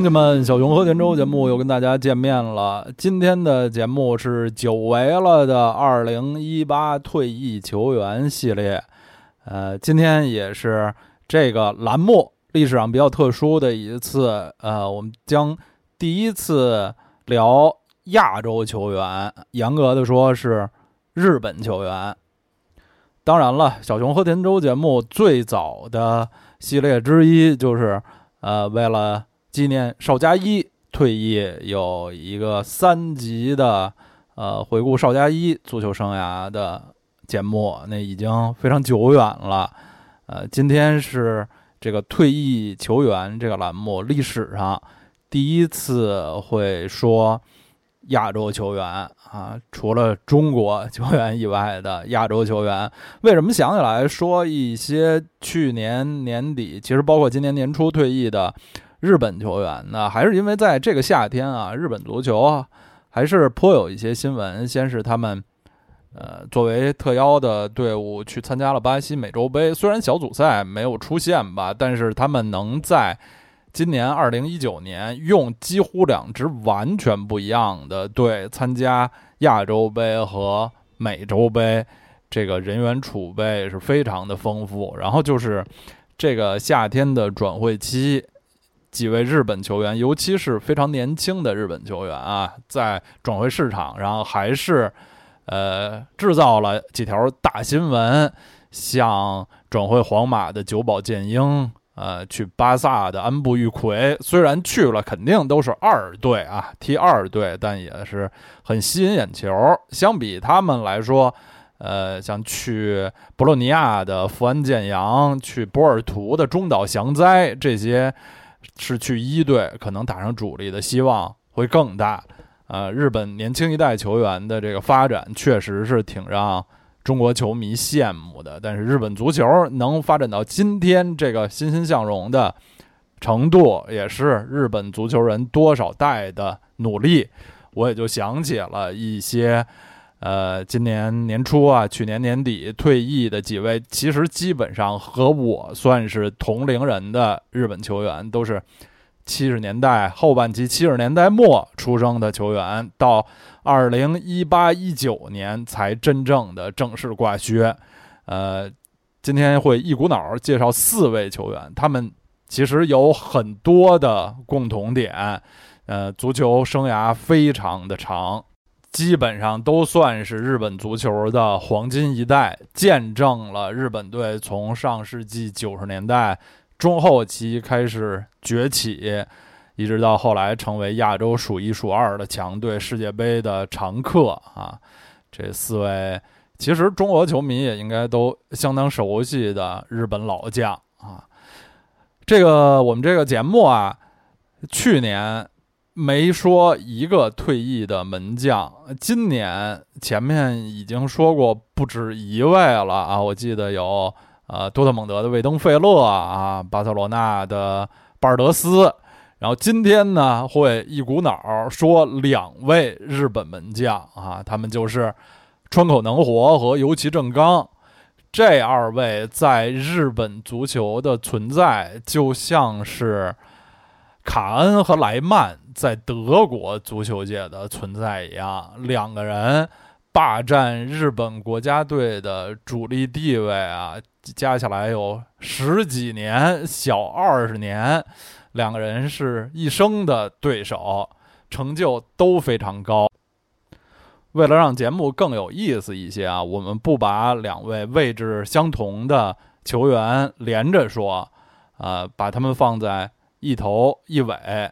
乡亲们，小熊和田周节目又跟大家见面了。今天的节目是久违了的二零一八退役球员系列。呃，今天也是这个栏目历史上比较特殊的一次。呃，我们将第一次聊亚洲球员，严格的说是日本球员。当然了，小熊和田周节目最早的系列之一就是呃，为了。纪念邵佳一退役，有一个三集的呃回顾邵佳一足球生涯的节目，那已经非常久远了。呃，今天是这个退役球员这个栏目历史上第一次会说亚洲球员啊，除了中国球员以外的亚洲球员。为什么想起来说一些去年年底，其实包括今年年初退役的？日本球员呢，还是因为在这个夏天啊，日本足球还是颇有一些新闻。先是他们，呃，作为特邀的队伍去参加了巴西美洲杯，虽然小组赛没有出现吧，但是他们能在今年二零一九年用几乎两支完全不一样的队参加亚洲杯和美洲杯，这个人员储备是非常的丰富。然后就是这个夏天的转会期。几位日本球员，尤其是非常年轻的日本球员啊，在转会市场上还是，呃，制造了几条大新闻，像转会皇马的久保建英，呃，去巴萨的安布玉奎，虽然去了肯定都是二队啊，踢二队，但也是很吸引眼球。相比他们来说，呃，像去博洛尼亚的富安健洋，去波尔图的中岛祥哉这些。是去一队，可能打上主力的希望会更大。呃，日本年轻一代球员的这个发展确实是挺让中国球迷羡慕的。但是日本足球能发展到今天这个欣欣向荣的程度，也是日本足球人多少代的努力。我也就想起了一些。呃，今年年初啊，去年年底退役的几位，其实基本上和我算是同龄人的日本球员，都是七十年代后半期、七十年代末出生的球员，到二零一八一九年才真正的正式挂靴。呃，今天会一股脑介绍四位球员，他们其实有很多的共同点，呃，足球生涯非常的长。基本上都算是日本足球的黄金一代，见证了日本队从上世纪九十年代中后期开始崛起，一直到后来成为亚洲数一数二的强队，世界杯的常客啊。这四位其实中国球迷也应该都相当熟悉的日本老将啊。这个我们这个节目啊，去年。没说一个退役的门将，今年前面已经说过不止一位了啊！我记得有呃多特蒙德的魏登费勒啊，巴塞罗那的巴尔德斯，然后今天呢会一股脑说两位日本门将啊，他们就是川口能活和游崎正刚，这二位在日本足球的存在就像是。卡恩和莱曼在德国足球界的存在一样，两个人霸占日本国家队的主力地位啊，加起来有十几年，小二十年，两个人是一生的对手，成就都非常高。为了让节目更有意思一些啊，我们不把两位位置相同的球员连着说，啊，把他们放在。一头一尾，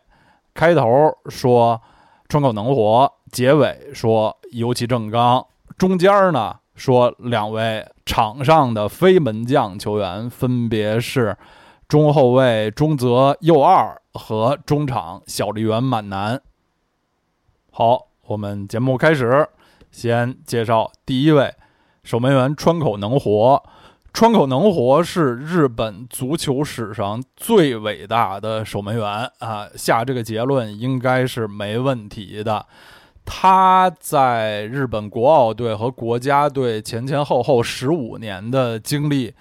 开头说川口能活，结尾说尤其正刚，中间呢说两位场上的非门将球员，分别是中后卫中泽佑二和中场小笠原满男。好，我们节目开始，先介绍第一位守门员川口能活。川口能活是日本足球史上最伟大的守门员啊，下这个结论应该是没问题的。他在日本国奥队和国家队前前后后十五年的经历，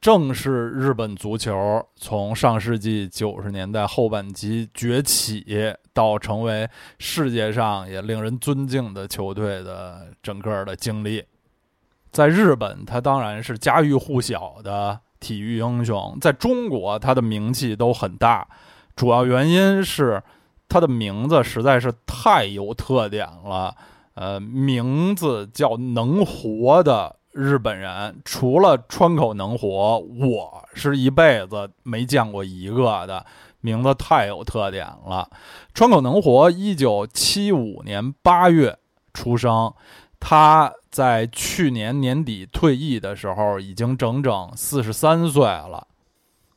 正是日本足球从上世纪九十年代后半期崛起到成为世界上也令人尊敬的球队的整个的经历。在日本，他当然是家喻户晓的体育英雄；在中国，他的名气都很大，主要原因是他的名字实在是太有特点了。呃，名字叫能活的。日本人除了川口能活，我是一辈子没见过一个的名字太有特点了。川口能活，一九七五年八月出生，他在去年年底退役的时候，已经整整四十三岁了。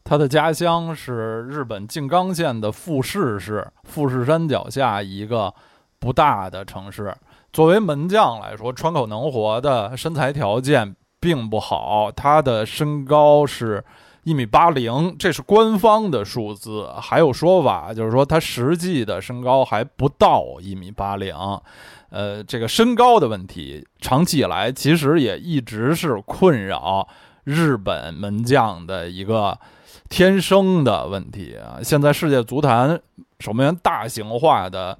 他的家乡是日本静冈县的富士市，富士山脚下一个不大的城市。作为门将来说，川口能活的身材条件并不好，他的身高是一米八零，这是官方的数字。还有说法就是说他实际的身高还不到一米八零。呃，这个身高的问题，长期以来其实也一直是困扰日本门将的一个天生的问题啊。现在世界足坛守门员大型化的。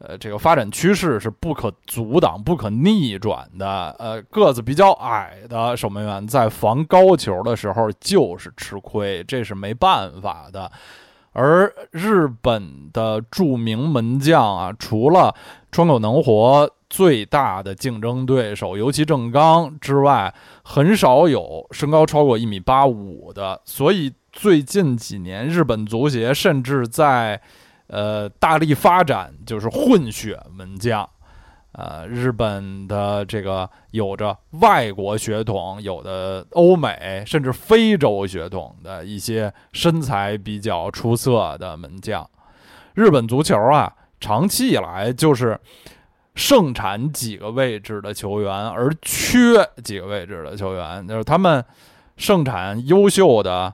呃，这个发展趋势是不可阻挡、不可逆转的。呃，个子比较矮的守门员在防高球的时候就是吃亏，这是没办法的。而日本的著名门将啊，除了川口能活最大的竞争对手尤其正刚之外，很少有身高超过一米八五的。所以最近几年，日本足协甚至在呃，大力发展就是混血门将，呃，日本的这个有着外国血统，有的欧美甚至非洲血统的一些身材比较出色的门将。日本足球啊，长期以来就是盛产几个位置的球员，而缺几个位置的球员，就是他们盛产优秀的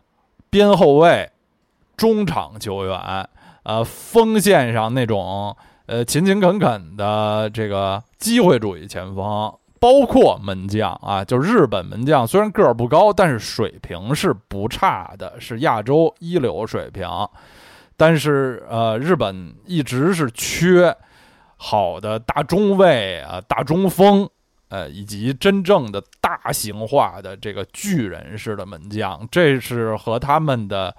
边后卫、中场球员。呃，锋线上那种呃勤勤恳恳的这个机会主义前锋，包括门将啊，就日本门将虽然个儿不高，但是水平是不差的，是亚洲一流水平。但是呃，日本一直是缺好的大中卫啊、大中锋，呃，以及真正的大型化的这个巨人式的门将，这是和他们的。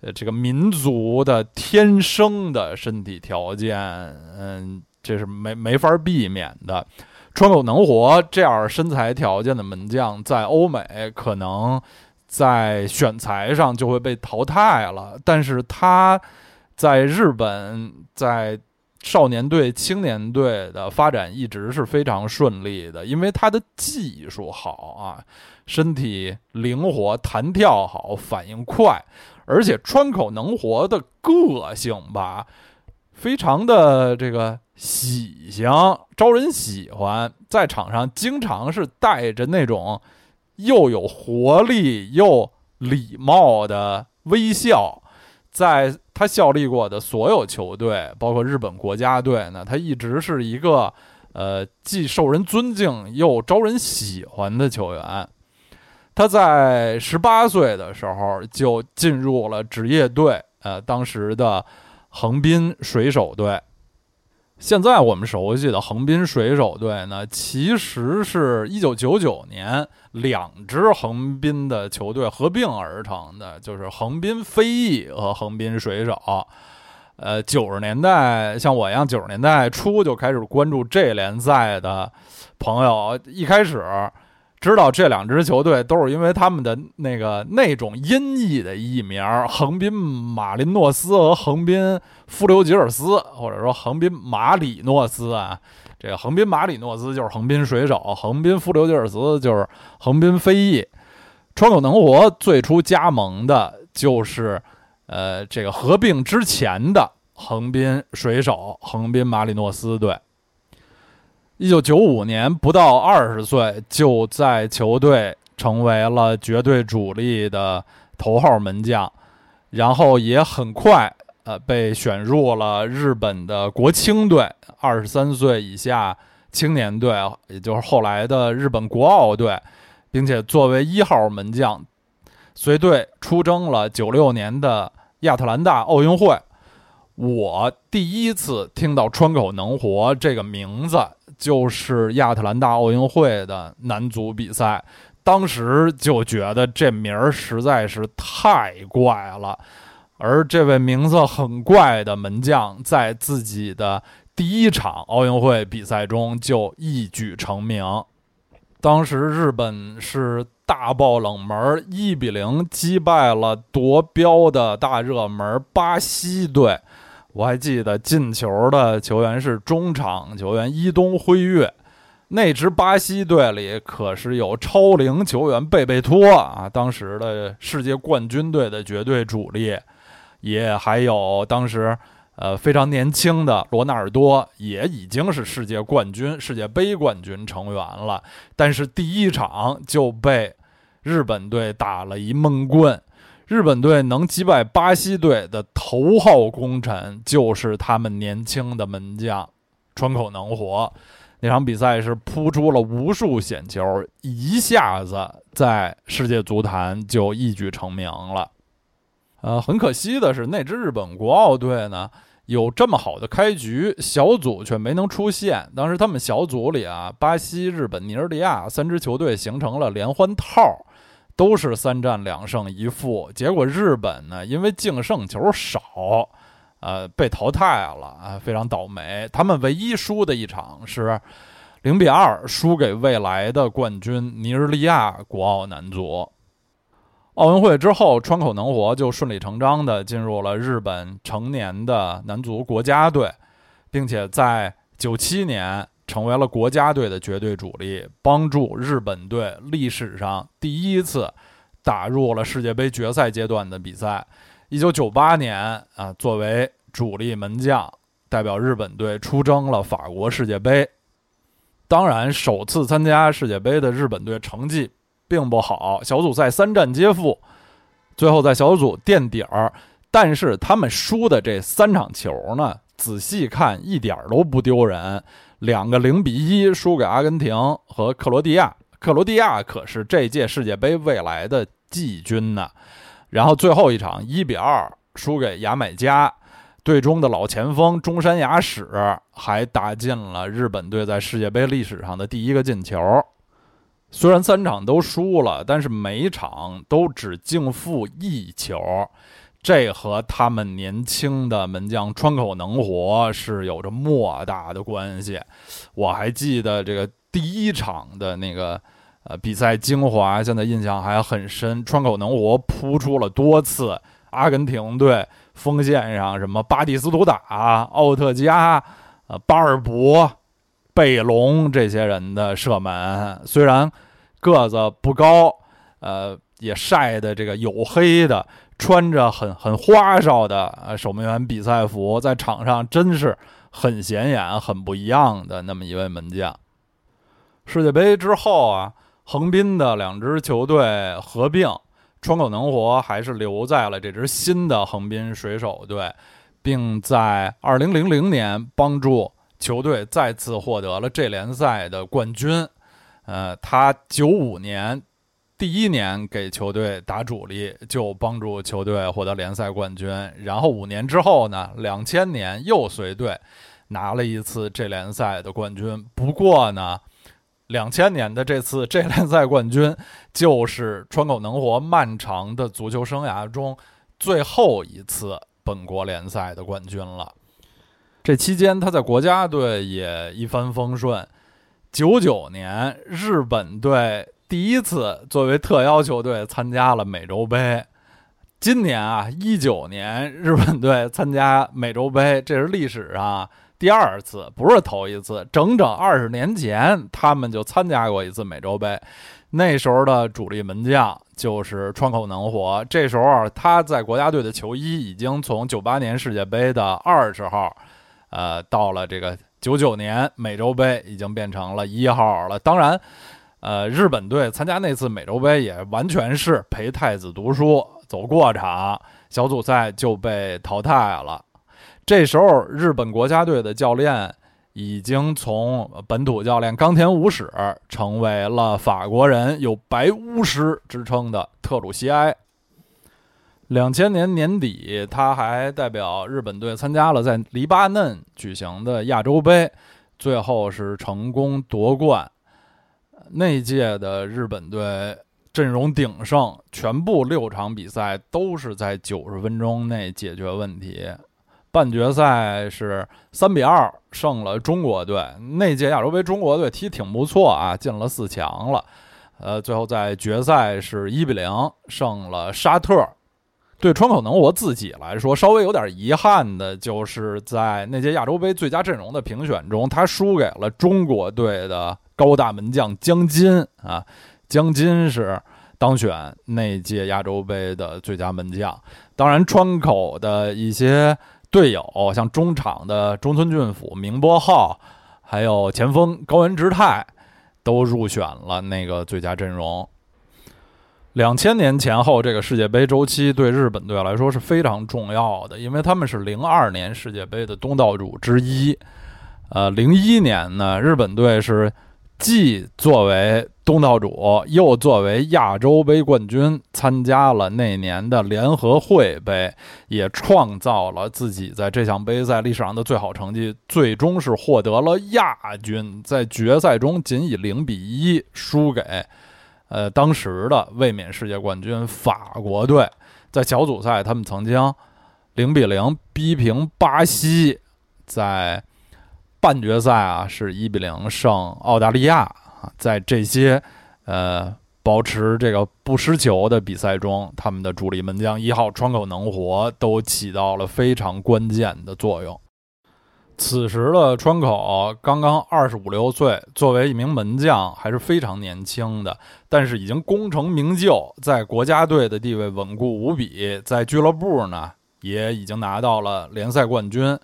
呃，这个民族的天生的身体条件，嗯，这是没没法避免的。川口能活这样身材条件的门将，在欧美可能在选材上就会被淘汰了。但是他在日本，在少年队、青年队的发展一直是非常顺利的，因为他的技术好啊，身体灵活、弹跳好、反应快。而且川口能活的个性吧，非常的这个喜庆，招人喜欢，在场上经常是带着那种又有活力又礼貌的微笑。在他效力过的所有球队，包括日本国家队呢，他一直是一个呃既受人尊敬又招人喜欢的球员。他在十八岁的时候就进入了职业队，呃，当时的横滨水手队。现在我们熟悉的横滨水手队呢，其实是一九九九年两支横滨的球队合并而成的，就是横滨飞翼和横滨水手。呃，九十年代像我一样九十年代初就开始关注这联赛的朋友，一开始。知道这两支球队都是因为他们的那个那种音译的译名横滨马林诺斯和横滨弗留吉尔斯，或者说横滨马里诺斯啊。这个横滨马里诺斯就是横滨水手，横滨弗留吉尔斯就是横滨飞翼。川口能活最初加盟的就是呃这个合并之前的横滨水手、横滨马里诺斯队。一九九五年，不到二十岁，就在球队成为了绝对主力的头号门将，然后也很快，呃，被选入了日本的国青队，二十三岁以下青年队，也就是后来的日本国奥队，并且作为一号门将，随队出征了九六年的亚特兰大奥运会。我第一次听到“川口能活”这个名字，就是亚特兰大奥运会的男足比赛。当时就觉得这名儿实在是太怪了，而这位名字很怪的门将，在自己的第一场奥运会比赛中就一举成名。当时日本是大爆冷门，一比零击败了夺标的大热门巴西队。我还记得进球的球员是中场球员伊东辉月。那支巴西队里可是有超龄球员贝贝托啊，当时的世界冠军队的绝对主力，也还有当时呃非常年轻的罗纳尔多，也已经是世界冠军、世界杯冠军成员了。但是第一场就被日本队打了一闷棍，日本队能击败巴西队的头号功臣就是他们年轻的门将川口能活。那场比赛是扑出了无数险球，一下子在世界足坛就一举成名了。呃，很可惜的是，那支日本国奥队呢，有这么好的开局，小组却没能出线。当时他们小组里啊，巴西、日本、尼日利亚三支球队形成了连环套，都是三战两胜一负。结果日本呢，因为净胜球少。呃，被淘汰了啊，非常倒霉。他们唯一输的一场是零比二输给未来的冠军尼日利亚国奥男足。奥运会之后，川口能活就顺理成章地进入了日本成年的男足国家队，并且在九七年成为了国家队的绝对主力，帮助日本队历史上第一次打入了世界杯决赛阶段的比赛。一九九八年啊，作为主力门将，代表日本队出征了法国世界杯。当然，首次参加世界杯的日本队成绩并不好，小组赛三战皆负，最后在小组垫底儿。但是他们输的这三场球呢，仔细看一点都不丢人。两个零比一输给阿根廷和克罗地亚，克罗地亚可是这届世界杯未来的季军呢。然后最后一场一比二输给牙买加，队中的老前锋中山雅史还打进了日本队在世界杯历史上的第一个进球。虽然三场都输了，但是每场都只净负一球，这和他们年轻的门将川口能活是有着莫大的关系。我还记得这个第一场的那个。呃，比赛精华现在印象还很深，川口能活扑出了多次阿根廷队锋线上什么巴蒂斯图塔、奥特加、呃巴尔博、贝隆这些人的射门，虽然个子不高，呃，也晒的这个黝黑的，穿着很很花哨的呃守门员比赛服，在场上真是很显眼、很不一样的那么一位门将。世界杯之后啊。横滨的两支球队合并，川口能活还是留在了这支新的横滨水手队，并在2000年帮助球队再次获得了这联赛的冠军。呃，他95年第一年给球队打主力，就帮助球队获得联赛冠军。然后五年之后呢两千年又随队拿了一次这联赛的冠军。不过呢。两千年的这次 这联赛冠军，就是川口能活漫长的足球生涯中最后一次本国联赛的冠军了。这期间，他在国家队也一帆风顺。九九年，日本队第一次作为特邀球队参加了美洲杯。今年啊，一九年，日本队参加美洲杯，这是历史上。第二次不是头一次，整整二十年前，他们就参加过一次美洲杯。那时候的主力门将就是川口能活。这时候他在国家队的球衣已经从九八年世界杯的二十号，呃，到了这个九九年美洲杯已经变成了一号了。当然，呃，日本队参加那次美洲杯也完全是陪太子读书，走过场，小组赛就被淘汰了。这时候，日本国家队的教练已经从本土教练冈田武史成为了法国人，有“白巫师”之称的特鲁西埃。两千年年底，他还代表日本队参加了在黎巴嫩举行的亚洲杯，最后是成功夺冠。那届的日本队阵容鼎盛，全部六场比赛都是在九十分钟内解决问题。半决赛是三比二胜了中国队。那届亚洲杯中国队踢挺不错啊，进了四强了。呃，最后在决赛是一比零胜了沙特。对川口能我自己来说，稍微有点遗憾的就是在那届亚洲杯最佳阵容的评选中，他输给了中国队的高大门将江津啊。江津是当选那届亚洲杯的最佳门将。当然，川口的一些队友，像中场的中村俊辅、明波浩，还有前锋高原直泰，都入选了那个最佳阵容。两千年前后，这个世界杯周期对日本队来说是非常重要的，因为他们是零二年世界杯的东道主之一。呃，零一年呢，日本队是既作为东道主，又作为亚洲杯冠军参加了那年的联合会杯，也创造了自己在这项杯赛历史上的最好成绩，最终是获得了亚军，在决赛中仅以零比一输给。呃，当时的卫冕世界冠军法国队在小组赛，他们曾经零比零逼平巴西，在半决赛啊是一比零胜澳大利亚啊。在这些呃保持这个不失球的比赛中，他们的主力门将一号川口能活都起到了非常关键的作用。此时的川口刚刚二十五六岁，作为一名门将还是非常年轻的，但是已经功成名就，在国家队的地位稳固无比，在俱乐部呢也已经拿到了联赛冠军。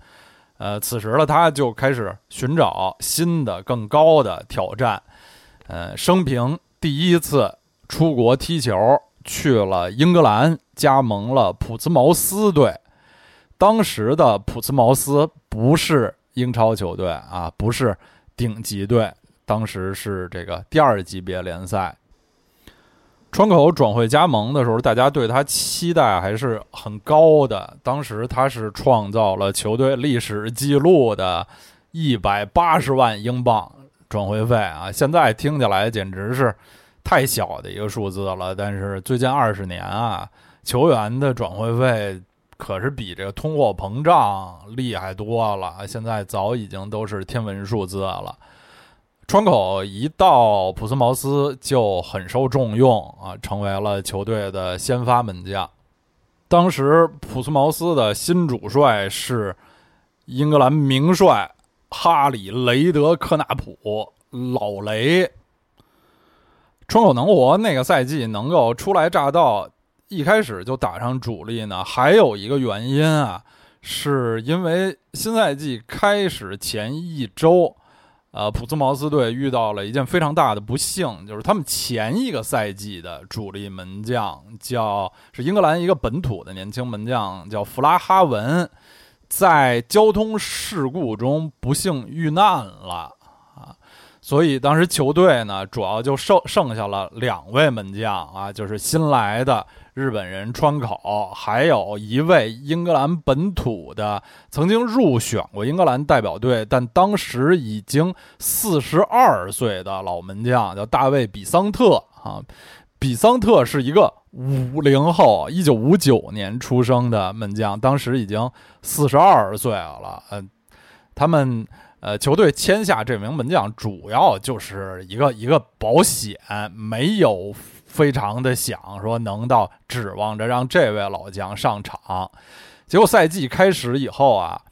呃，此时的他就开始寻找新的更高的挑战。呃，生平第一次出国踢球，去了英格兰，加盟了普茨茅斯队。当时的普茨茅斯不是英超球队啊，不是顶级队，当时是这个第二级别联赛。川口转会加盟的时候，大家对他期待还是很高的。当时他是创造了球队历史记录的一百八十万英镑转会费啊！现在听起来简直是太小的一个数字了。但是最近二十年啊，球员的转会费。可是比这个通货膨胀厉害多了，现在早已经都是天文数字了。川口一到普斯茅斯就很受重用啊，成为了球队的先发门将。当时普斯茅斯的新主帅是英格兰名帅哈里雷德克纳普，老雷。川口能活那个赛季能够初来乍到。一开始就打上主力呢，还有一个原因啊，是因为新赛季开始前一周，呃，普斯茅斯队遇到了一件非常大的不幸，就是他们前一个赛季的主力门将叫是英格兰一个本土的年轻门将叫弗拉哈文，在交通事故中不幸遇难了啊，所以当时球队呢主要就剩剩下了两位门将啊，就是新来的。日本人川口，还有一位英格兰本土的，曾经入选过英格兰代表队，但当时已经四十二岁的老门将，叫大卫比桑特啊。比桑特是一个五零后，一九五九年出生的门将，当时已经四十二岁了。嗯，他们呃球队签下这名门将，主要就是一个一个保险，没有。非常的想说能到指望着让这位老将上场，结果赛季开始以后啊，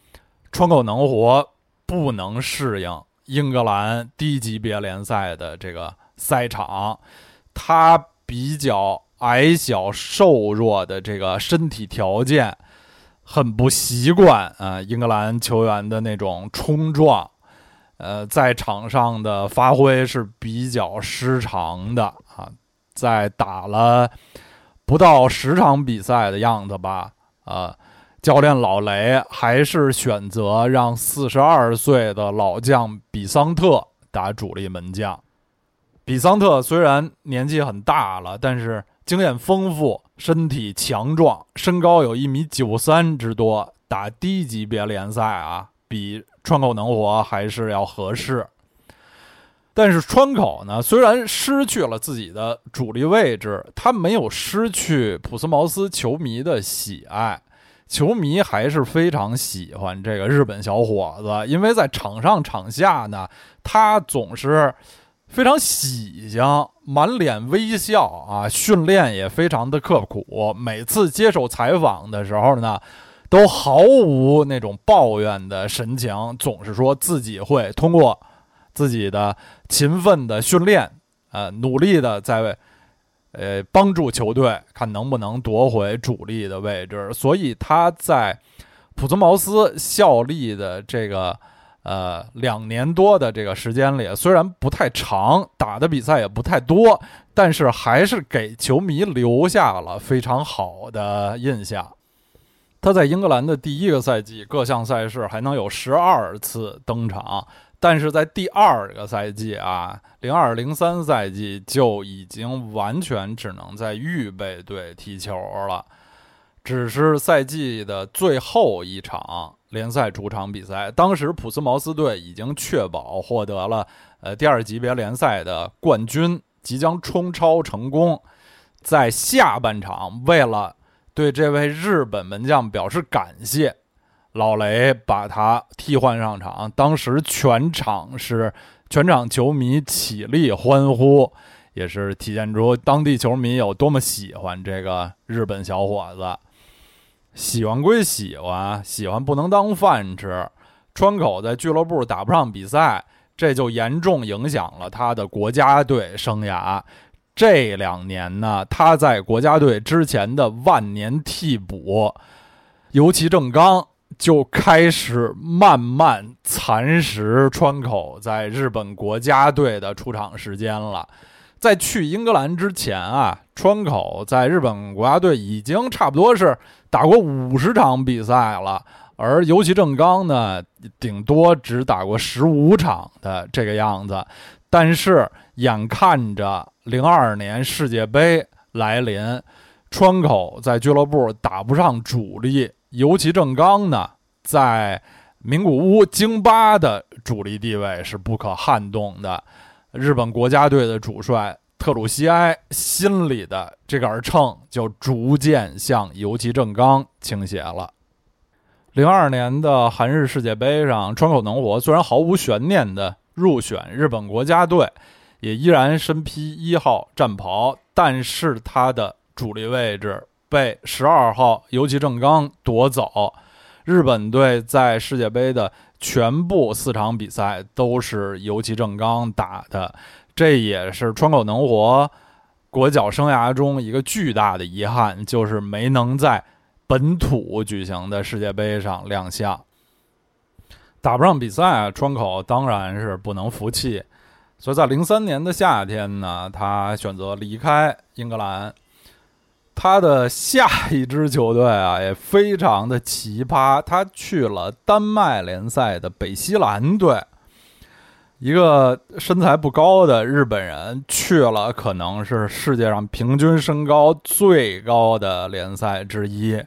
川口能活不能适应英格兰低级别联赛的这个赛场，他比较矮小瘦弱的这个身体条件很不习惯啊，英格兰球员的那种冲撞，呃，在场上的发挥是比较失常的。在打了不到十场比赛的样子吧，啊，教练老雷还是选择让四十二岁的老将比桑特打主力门将。比桑特虽然年纪很大了，但是经验丰富，身体强壮，身高有一米九三之多，打低级别联赛啊，比川口能活还是要合适。但是川口呢，虽然失去了自己的主力位置，他没有失去普斯茅斯球迷的喜爱，球迷还是非常喜欢这个日本小伙子，因为在场上场下呢，他总是。非常喜庆，满脸微笑啊！训练也非常的刻苦，每次接受采访的时候呢，都毫无那种抱怨的神情，总是说自己会通过自己的勤奋的训练，呃，努力的在呃帮助球队，看能不能夺回主力的位置。所以他在普兹茅斯效力的这个。呃，两年多的这个时间里，虽然不太长，打的比赛也不太多，但是还是给球迷留下了非常好的印象。他在英格兰的第一个赛季，各项赛事还能有十二次登场，但是在第二个赛季啊，零二零三赛季就已经完全只能在预备队踢球了，只是赛季的最后一场。联赛主场比赛，当时普斯茅斯队已经确保获得了呃第二级别联赛的冠军，即将冲超成功。在下半场，为了对这位日本门将表示感谢，老雷把他替换上场。当时全场是全场球迷起立欢呼，也是体现出当地球迷有多么喜欢这个日本小伙子。喜欢归喜欢，喜欢不能当饭吃。川口在俱乐部打不上比赛，这就严重影响了他的国家队生涯。这两年呢，他在国家队之前的万年替补尤其正刚就开始慢慢蚕食川口在日本国家队的出场时间了。在去英格兰之前啊，川口在日本国家队已经差不多是打过五十场比赛了，而尤其正刚呢，顶多只打过十五场的这个样子。但是眼看着零二年世界杯来临，川口在俱乐部打不上主力，尤其正刚呢，在名古屋京巴的主力地位是不可撼动的。日本国家队的主帅特鲁西埃心里的这杆秤就逐渐向游骑正刚倾斜了。零二年的韩日世界杯上，川口能活虽然毫无悬念的入选日本国家队，也依然身披一号战袍，但是他的主力位置被十二号游骑正刚夺走。日本队在世界杯的。全部四场比赛都是游骑正刚打的，这也是川口能活国脚生涯中一个巨大的遗憾，就是没能在本土举行的世界杯上亮相。打不上比赛，川口当然是不能服气，所以在零三年的夏天呢，他选择离开英格兰。他的下一支球队啊，也非常的奇葩。他去了丹麦联赛的北西兰队，一个身材不高的日本人去了，可能是世界上平均身高最高的联赛之一。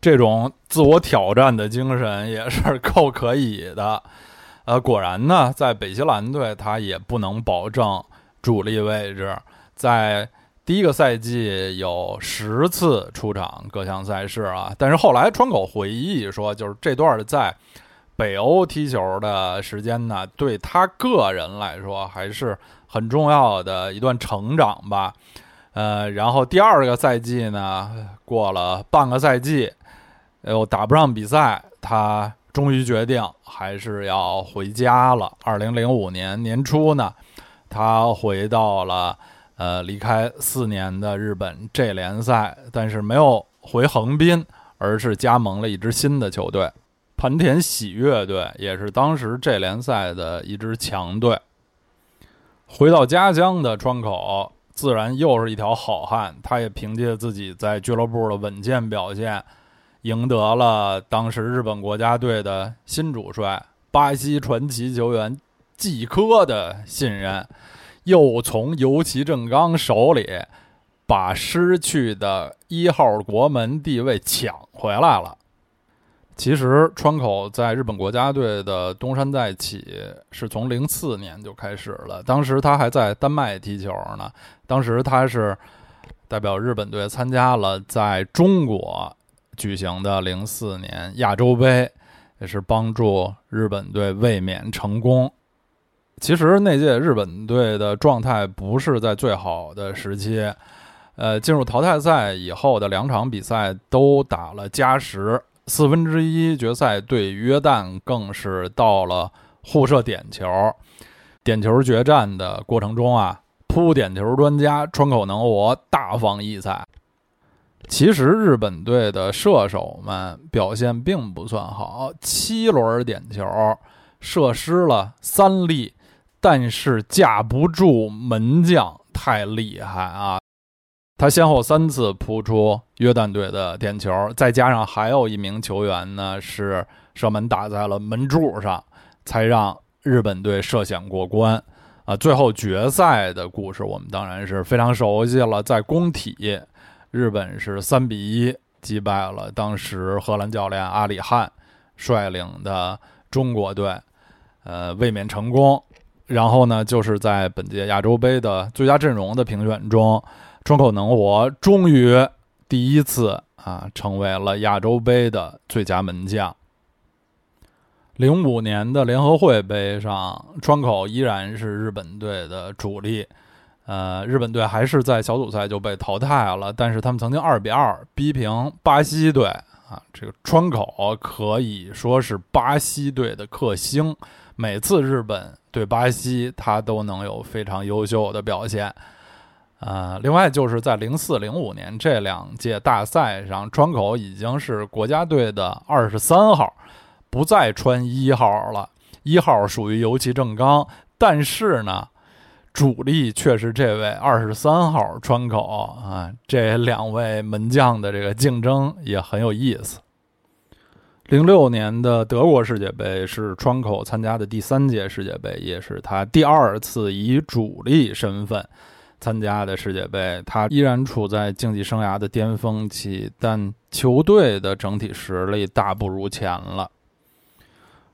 这种自我挑战的精神也是够可以的。呃，果然呢，在北西兰队，他也不能保证主力位置，在。第一个赛季有十次出场各项赛事啊，但是后来川口回忆说，就是这段在北欧踢球的时间呢，对他个人来说还是很重要的一段成长吧。呃，然后第二个赛季呢，过了半个赛季，又打不上比赛，他终于决定还是要回家了。二零零五年年初呢，他回到了。呃，离开四年的日本 J 联赛，但是没有回横滨，而是加盟了一支新的球队——盘田喜悦队，也是当时 J 联赛的一支强队。回到家乡的川口，自然又是一条好汉。他也凭借自己在俱乐部的稳健表现，赢得了当时日本国家队的新主帅巴西传奇球员季科的信任。又从尤其正刚手里把失去的一号国门地位抢回来了。其实，川口在日本国家队的东山再起是从零四年就开始了，当时他还在丹麦踢球呢。当时他是代表日本队参加了在中国举行的零四年亚洲杯，也是帮助日本队卫冕成功。其实那届日本队的状态不是在最好的时期，呃，进入淘汰赛以后的两场比赛都打了加时。四分之一决赛对约旦更是到了互射点球，点球决战的过程中啊，扑点球专家川口能活大放异彩。其实日本队的射手们表现并不算好，七轮点球射失了三粒，但是架不住门将太厉害啊。他先后三次扑出约旦队的点球，再加上还有一名球员呢是射门打在了门柱上，才让日本队涉险过关。啊，最后决赛的故事我们当然是非常熟悉了，在工体，日本是三比一击败了当时荷兰教练阿里汉率领的中国队，呃，卫冕成功。然后呢，就是在本届亚洲杯的最佳阵容的评选中。川口能活终于第一次啊，成为了亚洲杯的最佳门将。零五年的联合会杯上，川口依然是日本队的主力。呃，日本队还是在小组赛就被淘汰了，但是他们曾经二比二逼平巴西队啊。这个川口可以说是巴西队的克星，每次日本对巴西，他都能有非常优秀的表现。呃，另外就是在零四、零五年这两届大赛上，川口已经是国家队的二十三号，不再穿一号了。一号属于尤其正刚，但是呢，主力却是这位二十三号川口啊。这两位门将的这个竞争也很有意思。零六年的德国世界杯是川口参加的第三届世界杯，也是他第二次以主力身份。参加的世界杯，他依然处在竞技生涯的巅峰期，但球队的整体实力大不如前了。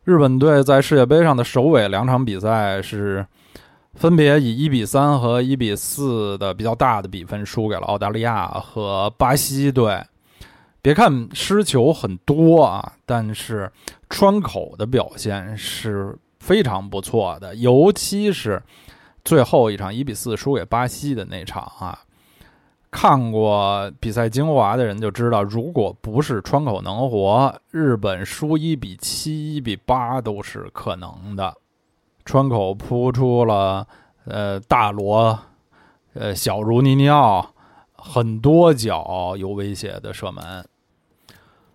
日本队在世界杯上的首尾两场比赛是分别以一比三和一比四的比较大的比分输给了澳大利亚和巴西队。别看失球很多啊，但是川口的表现是非常不错的，尤其是。最后一场一比四输给巴西的那场啊，看过比赛精华的人就知道，如果不是川口能活，日本输一比七、一比八都是可能的。川口扑出了呃大罗，呃小如尼尼奥很多脚有威胁的射门。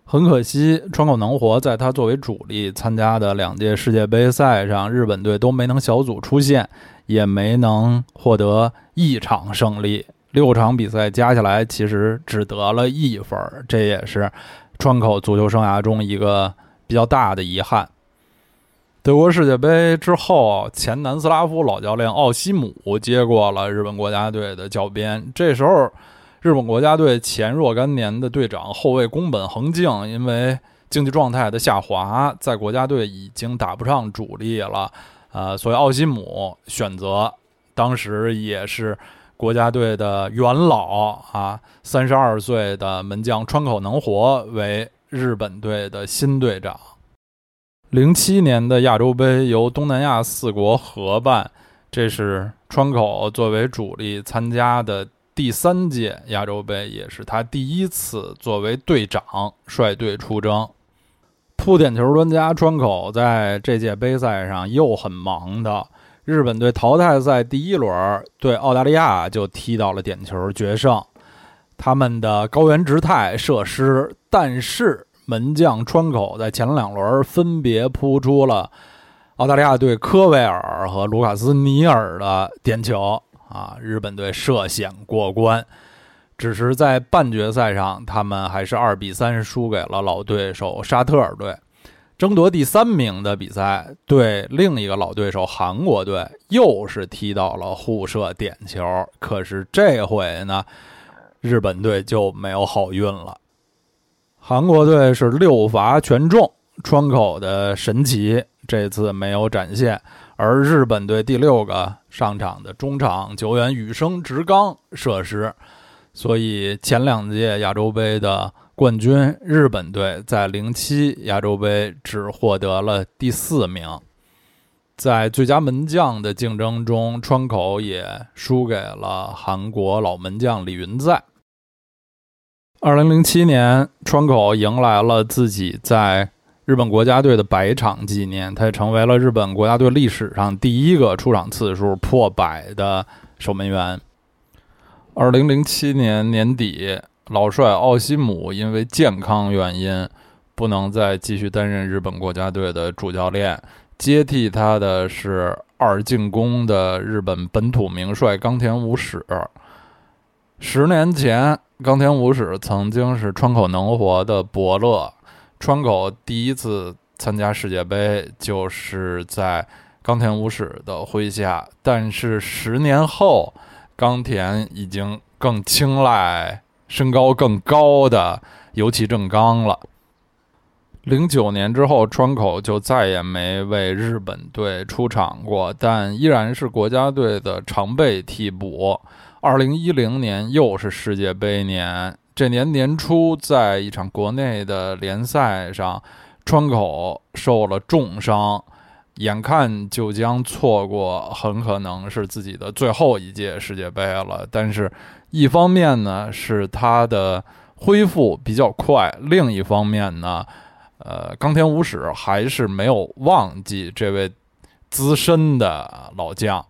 很可惜，川口能活在他作为主力参加的两届世界杯赛上，日本队都没能小组出线。也没能获得一场胜利，六场比赛加起来其实只得了一分，这也是川口足球生涯中一个比较大的遗憾。德国世界杯之后，前南斯拉夫老教练奥西姆接过了日本国家队的教鞭。这时候，日本国家队前若干年的队长后卫宫本恒敬因为经济状态的下滑，在国家队已经打不上主力了。呃，所以奥西姆选择当时也是国家队的元老啊，三十二岁的门将川口能活为日本队的新队长。零七年的亚洲杯由东南亚四国合办，这是川口作为主力参加的第三届亚洲杯，也是他第一次作为队长率队出征。扑点球专家川口在这届杯赛上又很忙的。日本队淘汰赛第一轮对澳大利亚就踢到了点球决胜，他们的高原直太射失，但是门将川口在前两轮分别扑出了澳大利亚队科维尔和卢卡斯尼尔的点球啊，日本队涉险过关。只是在半决赛上，他们还是二比三输给了老对手沙特尔队，争夺第三名的比赛对另一个老对手韩国队又是踢到了互射点球。可是这回呢，日本队就没有好运了。韩国队是六罚全中，川口的神奇这次没有展现，而日本队第六个上场的中场球员羽生直刚射失，所以前两届亚洲杯的冠军日本队在零七亚洲杯只获得了第四名。在最佳门将的竞争中，川口也输给了韩国老门将李云在。二零零七年，川口迎来了自己在日本国家队的百场纪念，他也成为了日本国家队历史上第一个出场次数破百的守门员。二零零七年年底，老帅奥西姆因为健康原因，不能再继续担任日本国家队的主教练。接替他的是二进宫的日本本土名帅冈田武史。十年前，冈田武史曾经是川口能活的伯乐。川口第一次参加世界杯就是在冈田武史的麾下，但是十年后，冈田已经更青睐身高更高的尤其正刚了。零九年之后，川口就再也没为日本队出场过，但依然是国家队的常备替补。二零一零年又是世界杯年，这年年初在一场国内的联赛上，川口受了重伤，眼看就将错过很可能是自己的最后一届世界杯了。但是，一方面呢是他的恢复比较快，另一方面呢。呃，冈田武史还是没有忘记这位资深的老将，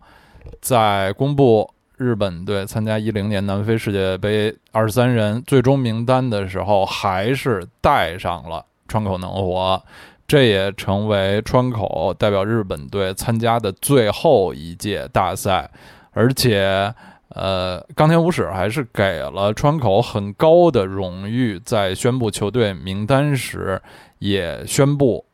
在公布日本队参加一零年南非世界杯二十三人最终名单的时候，还是带上了川口能活，这也成为川口代表日本队参加的最后一届大赛，而且。呃，冈田武史还是给了川口很高的荣誉，在宣布球队名单时，也宣布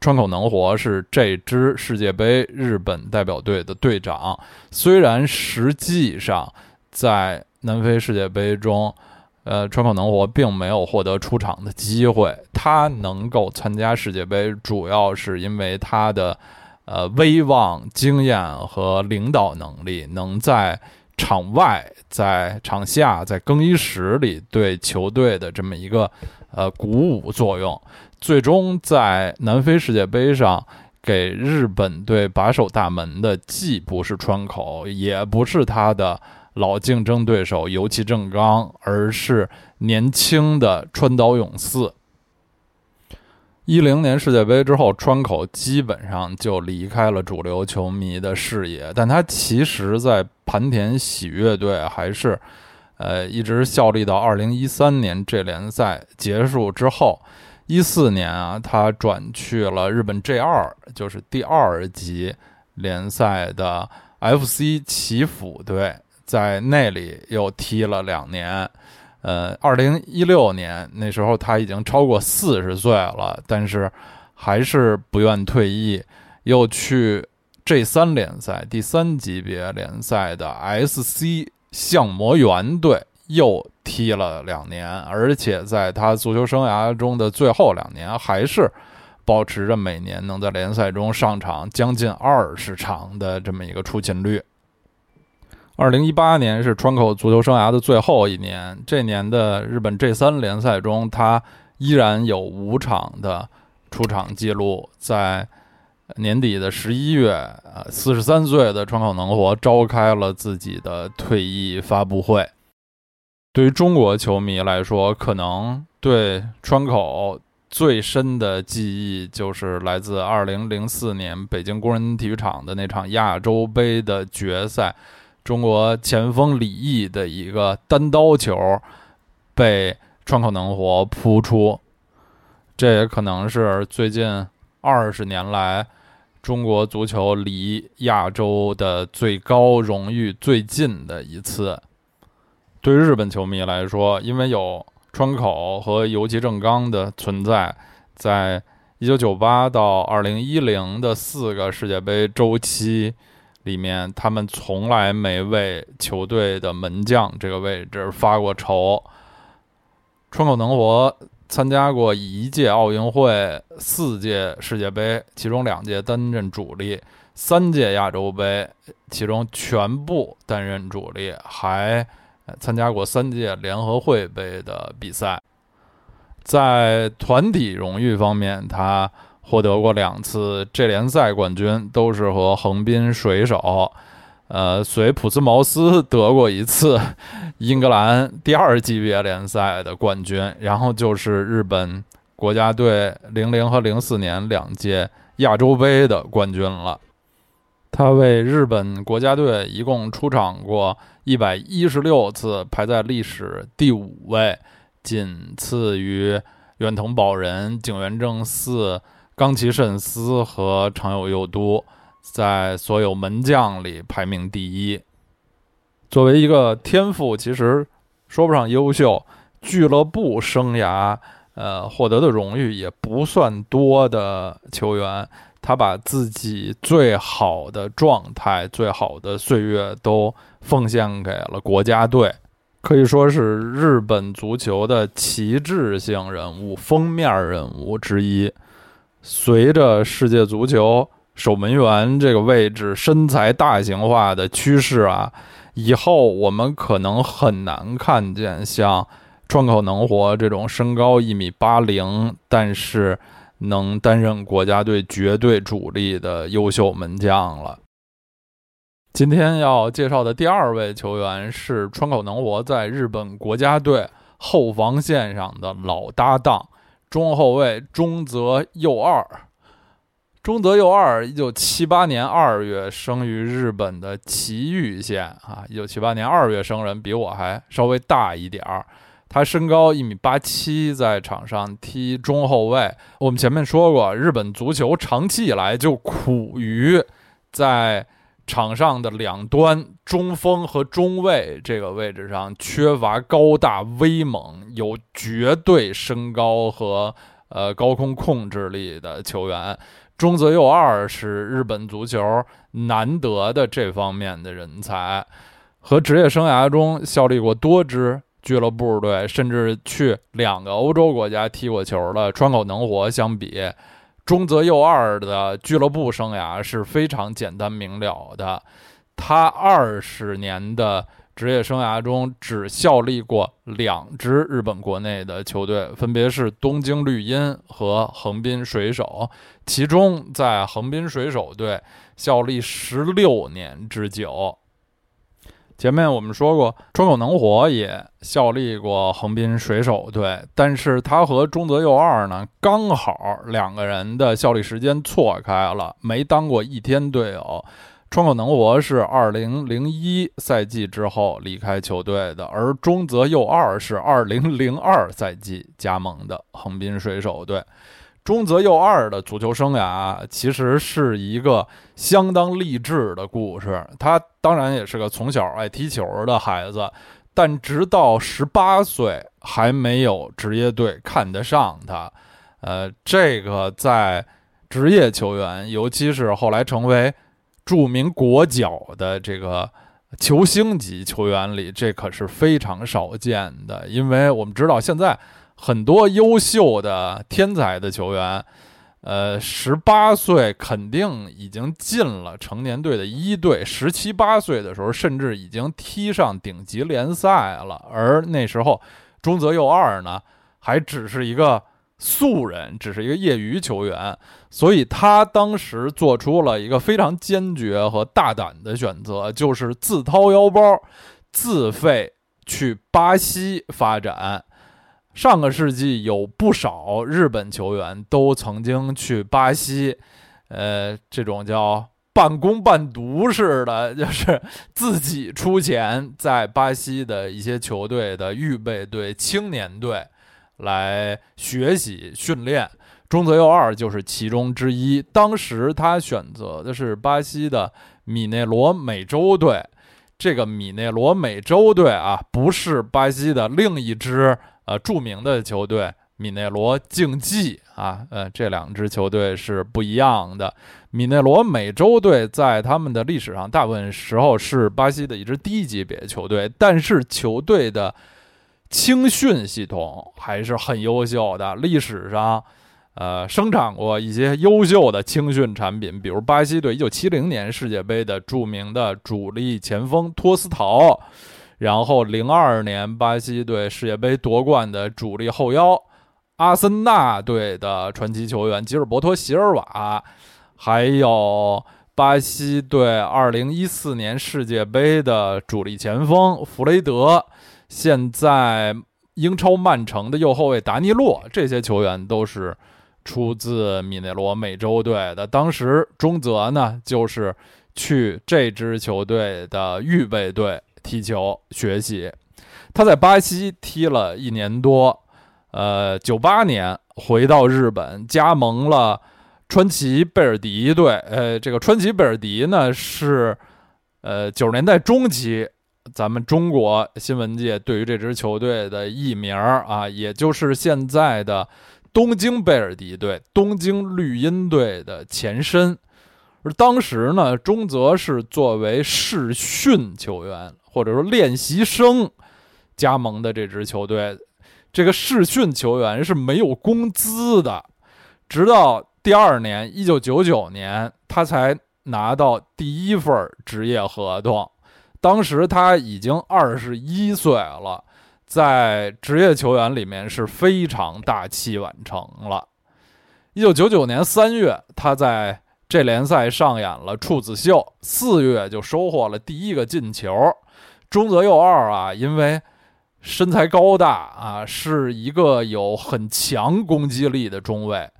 川口能活是这支世界杯日本代表队的队长。虽然实际上在南非世界杯中，呃，川口能活并没有获得出场的机会，他能够参加世界杯，主要是因为他的呃威望、经验和领导能力，能在。场外，在场下，在更衣室里，对球队的这么一个呃鼓舞作用，最终在南非世界杯上给日本队把守大门的，既不是川口，也不是他的老竞争对手尤其正刚，而是年轻的川岛永嗣。一零年世界杯之后，川口基本上就离开了主流球迷的视野，但他其实，在盘田喜悦队还是，呃，一直效力到二零一三年这联赛结束之后。一四年啊，他转去了日本 J 二，就是第二级联赛的 FC 祈福队，在那里又踢了两年。呃，二零一六年那时候他已经超过四十岁了，但是还是不愿退役，又去 G 三联赛第三级别联赛的 SC 相模原队又踢了两年，而且在他足球生涯中的最后两年，还是保持着每年能在联赛中上场将近二十场的这么一个出勤率。二零一八年是川口足球生涯的最后一年。这年的日本 J 三联赛中，他依然有五场的出场记录。在年底的十一月，呃，四十三岁的川口能活召开了自己的退役发布会。对于中国球迷来说，可能对川口最深的记忆就是来自二零零四年北京工人体育场的那场亚洲杯的决赛。中国前锋李毅的一个单刀球被川口能活扑出，这也可能是最近二十年来中国足球离亚洲的最高荣誉最近的一次。对日本球迷来说，因为有川口和游骑正刚的存在，在一九九八到二零一零的四个世界杯周期。里面，他们从来没为球队的门将这个位置发过愁。川口能活参加过一届奥运会、四届世界杯，其中两届担任主力。三届亚洲杯，其中全部担任主力，还参加过三届联合会杯的比赛。在团体荣誉方面，他获得过两次 J 联赛冠军，都是和横滨水手。呃，随普斯茅斯得过一次英格兰第二级别联赛的冠军，然后就是日本国家队零零和零四年两届亚洲杯的冠军了。他为日本国家队一共出场过一百一十六次，排在历史第五位，仅次于远藤保人、井原正嗣、冈崎慎司和长友佑都，在所有门将里排名第一。作为一个天赋其实说不上优秀，俱乐部生涯呃获得的荣誉也不算多的球员。他把自己最好的状态、最好的岁月都奉献给了国家队，可以说是日本足球的旗帜性人物、封面人物之一。随着世界足球守门员这个位置身材大型化的趋势啊，以后我们可能很难看见像川口能活这种身高一米八零，但是。能担任国家队绝对主力的优秀门将了。今天要介绍的第二位球员是川口能活在日本国家队后防线上的老搭档，中后卫中泽佑二。中泽佑二，一九七八年二月生于日本的崎玉县啊，一九七八年二月生人，比我还稍微大一点儿。他身高一米八七，在场上踢中后卫。我们前面说过，日本足球长期以来就苦于在场上的两端中锋和中卫这个位置上缺乏高大威猛、有绝对身高和呃高空控制力的球员。中泽佑二是日本足球难得的这方面的人才，和职业生涯中效力过多支。俱乐部队甚至去两个欧洲国家踢过球的川口能活相比，中泽佑二的俱乐部生涯是非常简单明了的。他二十年的职业生涯中只效力过两支日本国内的球队，分别是东京绿茵和横滨水手。其中在横滨水手队效力十六年之久。前面我们说过，川口能活也效力过横滨水手队，但是他和中泽佑二呢，刚好两个人的效力时间错开了，没当过一天队友。川口能活是二零零一赛季之后离开球队的，而中泽佑二是二零零二赛季加盟的横滨水手队。中泽佑二的足球生涯其实是一个相当励志的故事。他当然也是个从小爱踢球的孩子，但直到十八岁还没有职业队看得上他。呃，这个在职业球员，尤其是后来成为著名国脚的这个球星级球员里，这可是非常少见的。因为我们知道现在。很多优秀的天才的球员，呃，十八岁肯定已经进了成年队的一队，十七八岁的时候甚至已经踢上顶级联赛了。而那时候，中泽佑二呢，还只是一个素人，只是一个业余球员，所以他当时做出了一个非常坚决和大胆的选择，就是自掏腰包，自费去巴西发展。上个世纪有不少日本球员都曾经去巴西，呃，这种叫半工半读似的，就是自己出钱在巴西的一些球队的预备队、青年队来学习训练。中泽佑二就是其中之一。当时他选择的是巴西的米内罗美洲队，这个米内罗美洲队啊，不是巴西的另一支。呃，著名的球队米内罗竞技啊，呃，这两支球队是不一样的。米内罗美洲队在他们的历史上，大部分时候是巴西的一支低级别球队，但是球队的青训系统还是很优秀的。历史上，呃，生产过一些优秀的青训产品，比如巴西队1970年世界杯的著名的主力前锋托斯陶，然后02年巴西队世界杯夺冠的主力后腰，阿森纳队的传奇球员吉尔伯托·席尔瓦。还有巴西队2014年世界杯的主力前锋弗雷德，现在英超曼城的右后卫达尼洛，这些球员都是出自米内罗美洲队的。当时中泽呢，就是去这支球队的预备队踢球学习。他在巴西踢了一年多，呃，九八年回到日本，加盟了。川崎贝尔迪队，呃，这个川崎贝尔迪呢是，呃，九十年代中期，咱们中国新闻界对于这支球队的艺名啊，也就是现在的东京贝尔迪队、东京绿茵队的前身。而当时呢，中泽是作为试训球员或者说练习生加盟的这支球队。这个试训球员是没有工资的，直到。第二年，一九九九年，他才拿到第一份职业合同。当时他已经二十一岁了，在职业球员里面是非常大器晚成了。一九九九年三月，他在这联赛上演了处子秀，四月就收获了第一个进球。中泽佑二啊，因为身材高大啊，是一个有很强攻击力的中卫。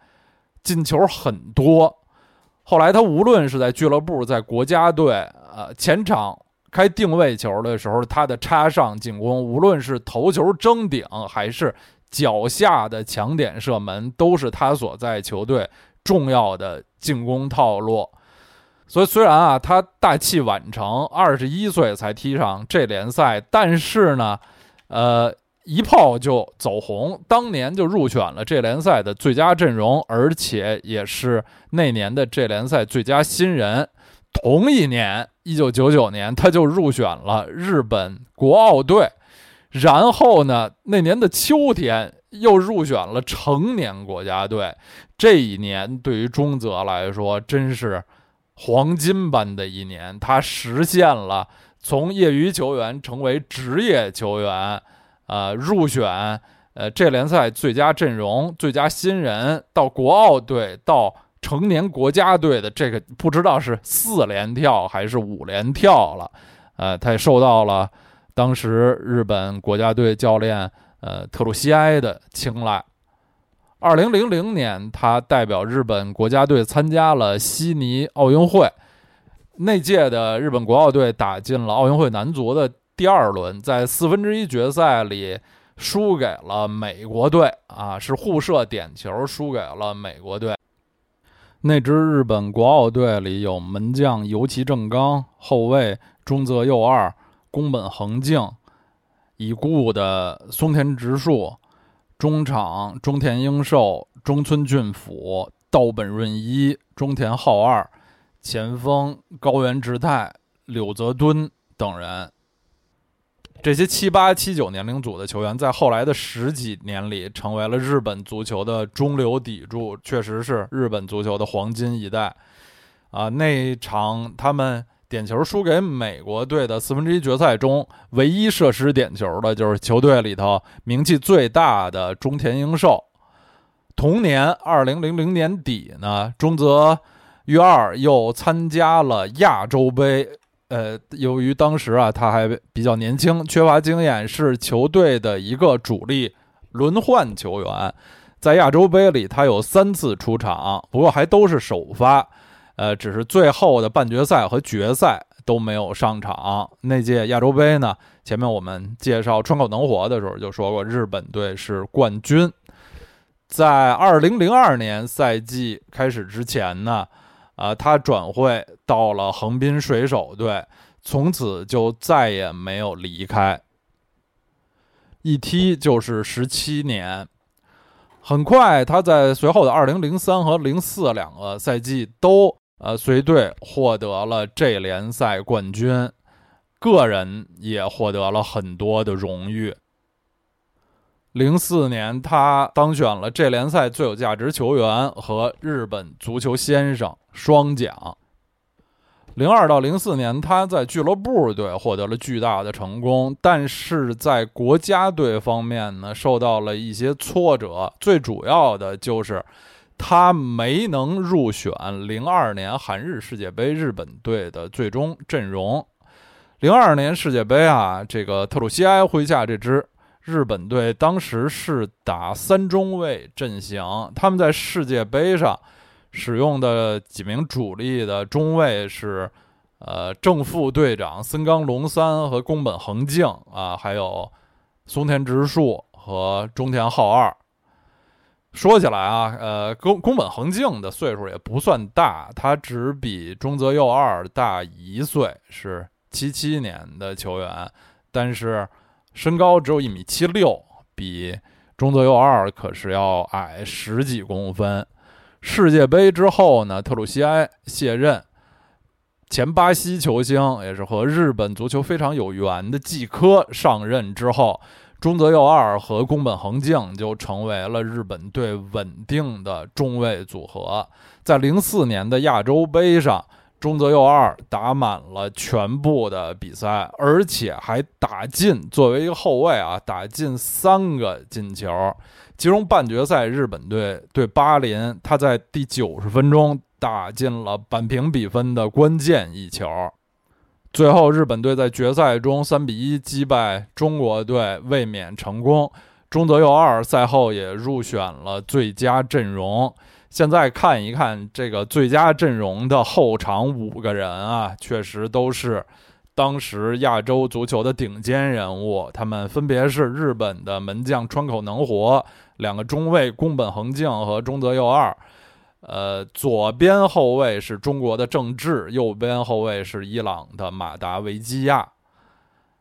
进球很多，后来他无论是在俱乐部、在国家队，呃，前场开定位球的时候，他的插上进攻，无论是头球争顶还是脚下的抢点射门，都是他所在球队重要的进攻套路。所以，虽然啊，他大器晚成，二十一岁才踢上这联赛，但是呢，呃。一炮就走红，当年就入选了这联赛的最佳阵容，而且也是那年的这联赛最佳新人。同一年，一九九九年，他就入选了日本国奥队。然后呢，那年的秋天又入选了成年国家队。这一年对于中泽来说，真是黄金般的一年。他实现了从业余球员成为职业球员。呃，入选呃这联赛最佳阵容、最佳新人，到国奥队、到成年国家队的这个不知道是四连跳还是五连跳了。呃，他也受到了当时日本国家队教练呃特鲁西埃的青睐。二零零零年，他代表日本国家队参加了悉尼奥运会，那届的日本国奥队打进了奥运会男足的。第二轮在四分之一决赛里输给了美国队啊，是互射点球输给了美国队。那支日本国奥队里有门将游崎正刚、后卫中泽佑二、宫本恒敬、已故的松田直树、中场中田英寿、中村俊辅、道本润一、中田浩二、前锋高原直太、柳泽敦等人。这些七八七九年龄组的球员，在后来的十几年里，成为了日本足球的中流砥柱，确实是日本足球的黄金一代。啊，那场他们点球输给美国队的四分之一决赛中，唯一射失点球的就是球队里头名气最大的中田英寿。同年，二零零零年底呢，中泽裕二又参加了亚洲杯。呃，由于当时啊，他还比较年轻，缺乏经验，是球队的一个主力轮换球员。在亚洲杯里，他有三次出场，不过还都是首发。呃，只是最后的半决赛和决赛都没有上场。那届亚洲杯呢，前面我们介绍川口能活的时候就说过，日本队是冠军。在二零零二年赛季开始之前呢。啊，他转会到了横滨水手队，从此就再也没有离开。一踢就是十七年。很快，他在随后的二零零三和零四两个赛季都呃随队获得了这联赛冠军，个人也获得了很多的荣誉。零四年，他当选了这联赛最有价值球员和日本足球先生双奖。零二到零四年，他在俱乐部队获得了巨大的成功，但是在国家队方面呢，受到了一些挫折。最主要的就是他没能入选零二年韩日世界杯日本队的最终阵容。零二年世界杯啊，这个特鲁西埃麾下这支日本队当时是打三中卫阵型，他们在世界杯上。使用的几名主力的中卫是，呃，正副队长森冈龙三和宫本恒敬啊，还有松田直树和中田浩二。说起来啊，呃，宫宫本恒敬的岁数也不算大，他只比中泽佑二大一岁，是七七年的球员，但是身高只有一米七六，比中泽佑二可是要矮十几公分。世界杯之后呢，特鲁西埃卸任，前巴西球星也是和日本足球非常有缘的季科上任之后，中泽佑二和宫本恒敬就成为了日本队稳定的中卫组合。在零四年的亚洲杯上，中泽佑二打满了全部的比赛，而且还打进作为一个后卫啊，打进三个进球。其中半决赛日本队对巴林，他在第九十分钟打进了扳平比分的关键一球。最后日本队在决赛中三比一击败中国队，卫冕成功。中泽佑二赛后也入选了最佳阵容。现在看一看这个最佳阵容的后场五个人啊，确实都是。当时亚洲足球的顶尖人物，他们分别是日本的门将川口能活，两个中卫宫本恒敬和中泽佑二，呃，左边后卫是中国的郑智，右边后卫是伊朗的马达维基亚。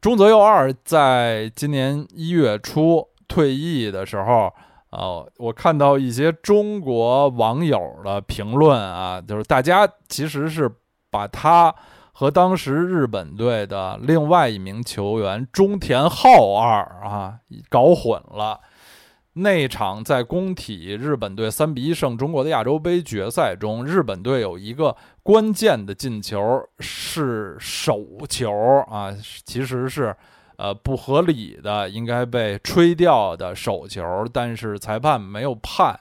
中泽佑二在今年一月初退役的时候，呃，我看到一些中国网友的评论啊，就是大家其实是把他。和当时日本队的另外一名球员中田浩二啊搞混了。那场在工体日本队三比一胜中国的亚洲杯决赛中，日本队有一个关键的进球是手球啊，其实是呃不合理的，应该被吹掉的手球，但是裁判没有判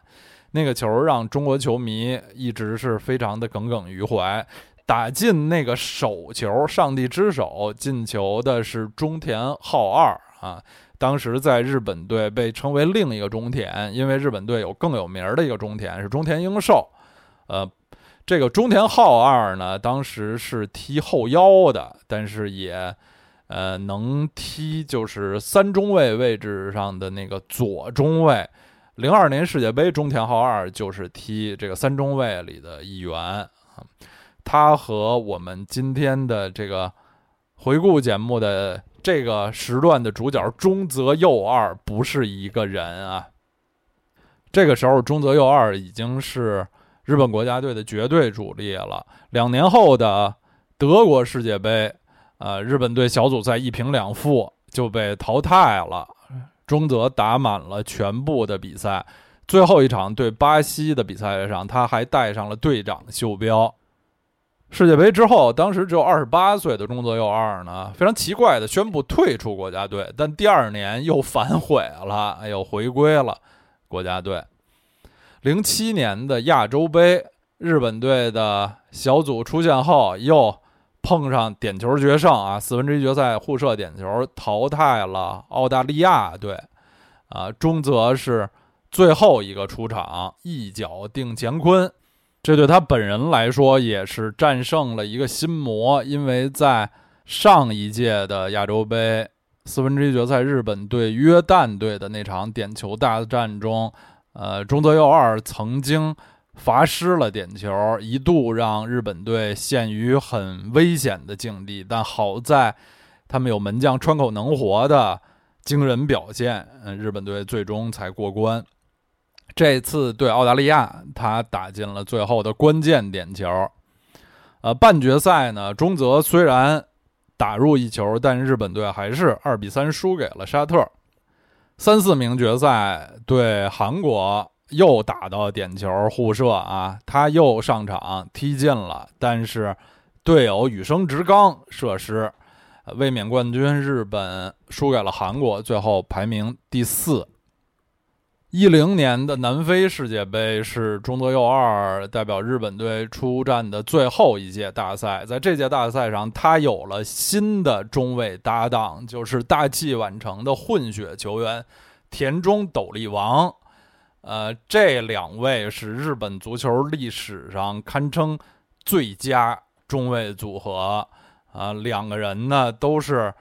那个球，让中国球迷一直是非常的耿耿于怀。打进那个手球，上帝之手进球的是中田浩二啊！当时在日本队被称为另一个中田，因为日本队有更有名的一个中田是中田英寿。呃，这个中田浩二呢，当时是踢后腰的，但是也呃能踢就是三中卫位置上的那个左中卫。零二年世界杯，中田浩二就是踢这个三中卫里的一员啊。他和我们今天的这个回顾节目的这个时段的主角中泽佑二不是一个人啊。这个时候，中泽佑二已经是日本国家队的绝对主力了。两年后的德国世界杯，呃，日本队小组赛一平两负就被淘汰了。中泽打满了全部的比赛，最后一场对巴西的比赛上，他还带上了队长袖标。世界杯之后，当时只有二十八岁的中泽佑二呢，非常奇怪的宣布退出国家队，但第二年又反悔了，又回归了国家队。零七年的亚洲杯，日本队的小组出线后，又碰上点球决胜啊，四分之一决赛互射点球淘汰了澳大利亚队，啊，中泽是最后一个出场，一脚定乾坤。这对他本人来说也是战胜了一个心魔，因为在上一届的亚洲杯四分之一决赛日本队约旦队的那场点球大战中，呃，中泽佑二曾经罚失了点球，一度让日本队陷于很危险的境地。但好在他们有门将川口能活的惊人表现，嗯，日本队最终才过关。这次对澳大利亚，他打进了最后的关键点球。呃，半决赛呢，中泽虽然打入一球，但日本队还是二比三输给了沙特。三四名决赛对韩国又打到点球互射啊，他又上场踢进了，但是队友羽生直刚射失，卫冕冠军日本输给了韩国，最后排名第四。一零年的南非世界杯是中泽佑二代表日本队出战的最后一届大赛，在这届大赛上，他有了新的中卫搭档，就是大器晚成的混血球员田中斗笠王。呃，这两位是日本足球历史上堪称最佳中卫组合啊，两个人呢都是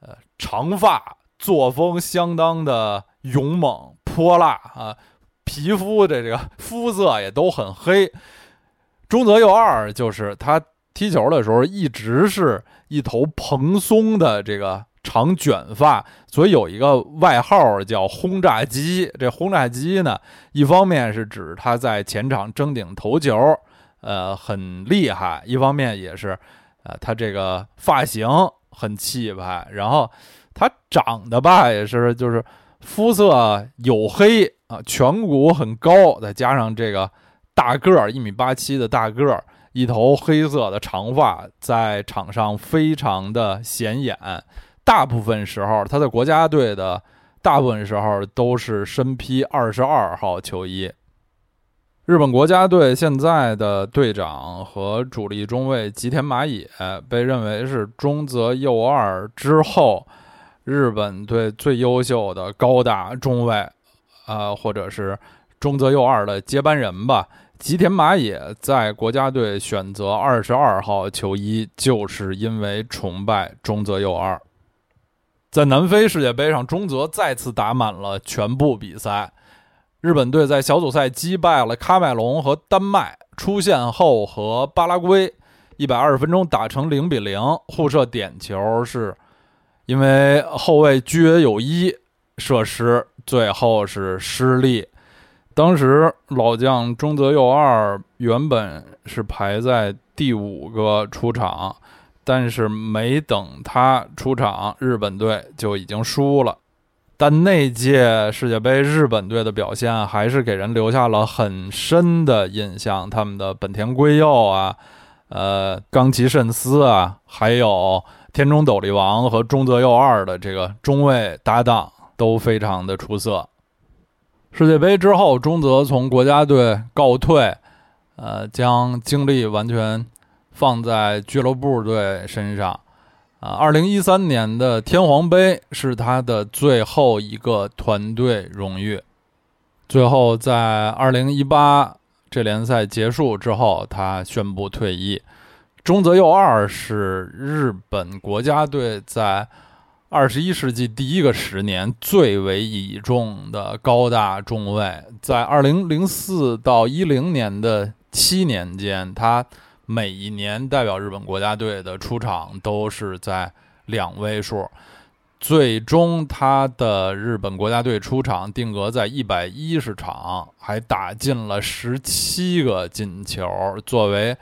呃长发，作风相当的勇猛。泼辣啊，皮肤的这个肤色也都很黑。中泽佑二就是他踢球的时候一直是一头蓬松的这个长卷发，所以有一个外号叫“轰炸机”。这“轰炸机”呢，一方面是指他在前场争顶头球，呃，很厉害；一方面也是，呃，他这个发型很气派。然后他长得吧，也是就是。肤色黝黑啊，颧骨很高，再加上这个大个儿，一米八七的大个儿，一头黑色的长发，在场上非常的显眼。大部分时候，他在国家队的大部分时候都是身披二十二号球衣。日本国家队现在的队长和主力中卫吉田麻也被认为是中泽佑二之后。日本队最优秀的高大中卫，啊，或者是中泽佑二的接班人吧。吉田麻也在国家队选择二十二号球衣，就是因为崇拜中泽佑二。在南非世界杯上，中泽再次打满了全部比赛。日本队在小组赛击败了喀麦隆和丹麦，出线后和巴拉圭一百二十分钟打成零比零，互射点球是。因为后卫居约有一射失，最后是失利。当时老将中泽佑二原本是排在第五个出场，但是没等他出场，日本队就已经输了。但那届世界杯日本队的表现还是给人留下了很深的印象，他们的本田圭佑啊，呃，冈崎慎司啊，还有。田中斗笠王和中泽佑二的这个中卫搭档都非常的出色。世界杯之后，中泽从国家队告退，呃，将精力完全放在俱乐部队身上。啊，二零一三年的天皇杯是他的最后一个团队荣誉。最后，在二零一八这联赛结束之后，他宣布退役。中泽佑二是日本国家队在二十一世纪第一个十年最为倚重的高大中卫。在二零零四到一零年的七年间，他每一年代表日本国家队的出场都是在两位数。最终，他的日本国家队出场定格在一百一十场，还打进了十七个进球。作为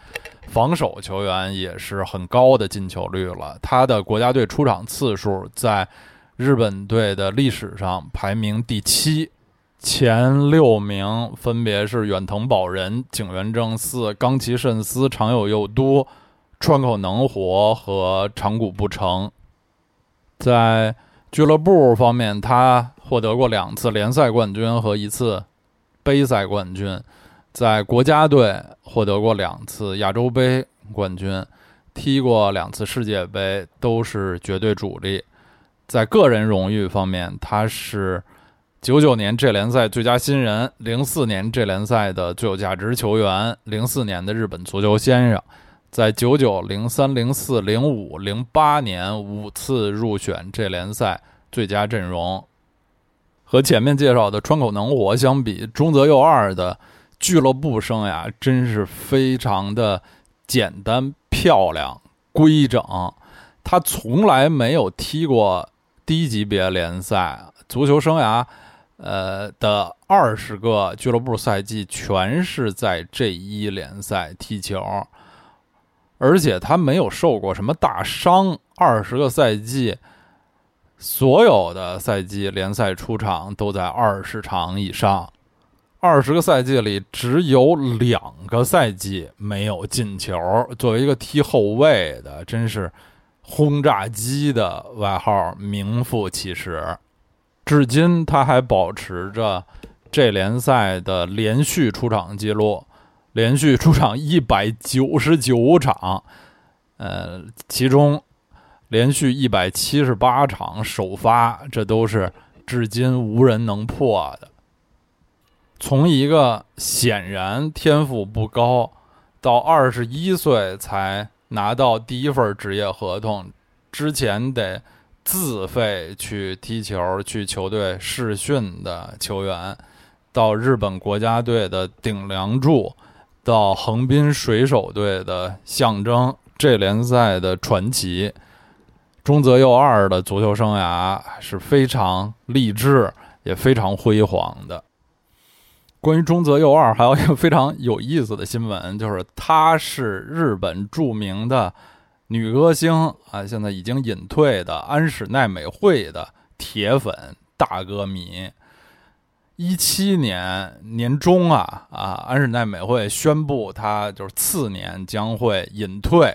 防守球员，也是很高的进球率了。他的国家队出场次数在日本队的历史上排名第七，前六名分别是远藤保人、井原正四、冈崎慎司、长友佑都、川口能活和长谷部诚。在俱乐部方面，他获得过两次联赛冠军和一次杯赛冠军；在国家队获得过两次亚洲杯冠军，踢过两次世界杯，都是绝对主力。在个人荣誉方面，他是九九年这联赛最佳新人，零四年这联赛的最有价值球员，零四年的日本足球先生。在九九、零三、零四、零五、零八年五次入选这联赛最佳阵容，和前面介绍的川口能活相比，中泽佑二的俱乐部生涯真是非常的简单、漂亮、规整。他从来没有踢过低级别联赛，足球生涯呃的二十个俱乐部赛季全是在这一联赛踢球，而且他没有受过什么大伤，二十个赛季，所有的赛季联赛出场都在二十场以上，二十个赛季里只有两个赛季没有进球。作为一个踢后卫的，真是轰炸机的外号，名副其实。至今，他还保持着这联赛的连续出场记录，连续出场一百九十九场，呃，其中连续一百七十八场首发，这都是至今无人能破的。从一个显然天赋不高，到二十一岁才拿到第一份职业合同，之前得。自费去踢球、去球队试训的球员，到日本国家队的顶梁柱，到横滨水手队的象征，这联赛的传奇，中泽佑二的足球生涯是非常励志，也非常辉煌的。关于中泽佑二，还有一个非常有意思的新闻，就是他是日本著名的。女歌星啊，现在已经隐退的安室奈美惠的铁粉大歌迷。一七年年中啊啊，安室奈美惠宣布她就是次年将会隐退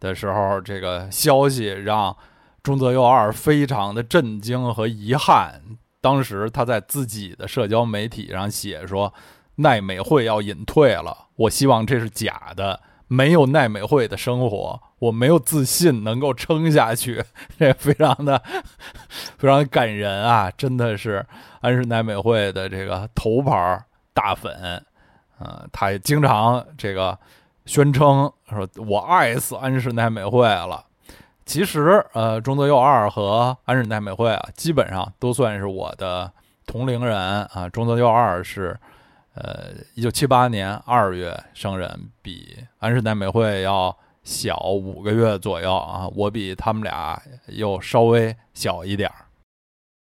的时候，这个消息让中泽佑二非常的震惊和遗憾。当时他在自己的社交媒体上写说：“奈美惠要隐退了，我希望这是假的。”没有奈美惠的生活，我没有自信能够撑下去，这非常的 非常感人啊！真的是安室奈美惠的这个头牌大粉，啊，他也经常这个宣称说：“我爱死安室奈美惠了。”其实，呃，中泽佑二和安室奈美惠啊，基本上都算是我的同龄人啊。中泽佑二是。呃，一九七八年二月生人，比安室奈美惠要小五个月左右啊，我比他们俩又稍微小一点儿。